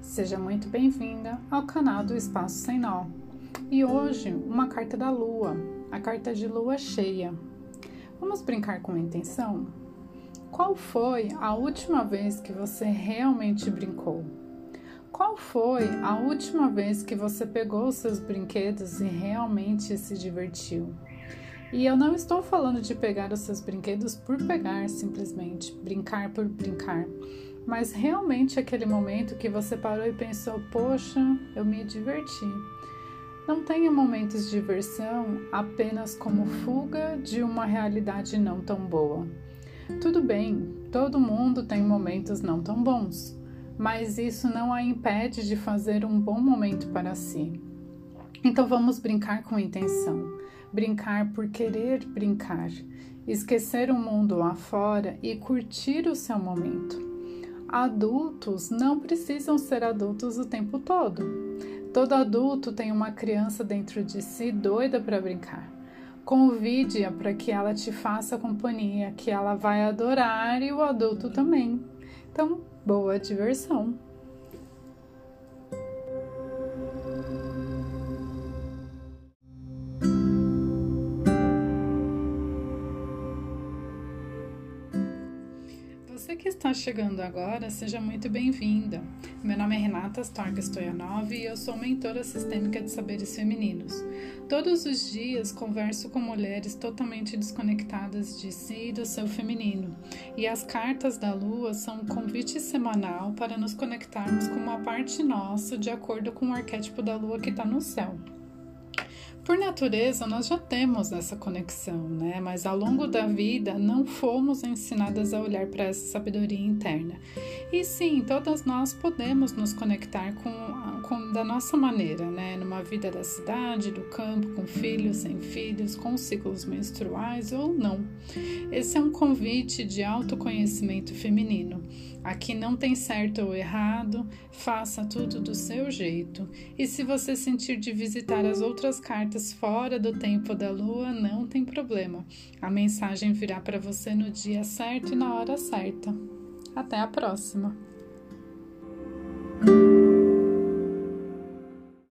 Seja muito bem-vinda ao canal do Espaço Sem Nó. E hoje, uma carta da Lua, a carta de Lua cheia. Vamos brincar com a intenção? Qual foi a última vez que você realmente brincou? Qual foi a última vez que você pegou seus brinquedos e realmente se divertiu? E eu não estou falando de pegar os seus brinquedos por pegar, simplesmente, brincar por brincar, mas realmente aquele momento que você parou e pensou: poxa, eu me diverti. Não tenha momentos de diversão apenas como fuga de uma realidade não tão boa. Tudo bem, todo mundo tem momentos não tão bons, mas isso não a impede de fazer um bom momento para si. Então vamos brincar com intenção, brincar por querer brincar, esquecer o mundo lá fora e curtir o seu momento. Adultos não precisam ser adultos o tempo todo. Todo adulto tem uma criança dentro de si doida para brincar. Convide-a para que ela te faça companhia, que ela vai adorar e o adulto também. Então, boa diversão! Você que está chegando agora, seja muito bem-vinda. Meu nome é Renata Stark Stoyanov e eu sou mentora sistêmica de saberes femininos. Todos os dias converso com mulheres totalmente desconectadas de si e do seu feminino. E as cartas da lua são um convite semanal para nos conectarmos com uma parte nossa de acordo com o arquétipo da lua que está no céu. Por natureza, nós já temos essa conexão, né? Mas ao longo da vida não fomos ensinadas a olhar para essa sabedoria interna. E sim, todas nós podemos nos conectar com, com da nossa maneira, né? Numa vida da cidade, do campo, com filhos, sem filhos, com ciclos menstruais ou não. Esse é um convite de autoconhecimento feminino. Aqui não tem certo ou errado, faça tudo do seu jeito. E se você sentir de visitar as outras cartas fora do tempo da lua, não tem problema. A mensagem virá para você no dia certo e na hora certa. Até a próxima!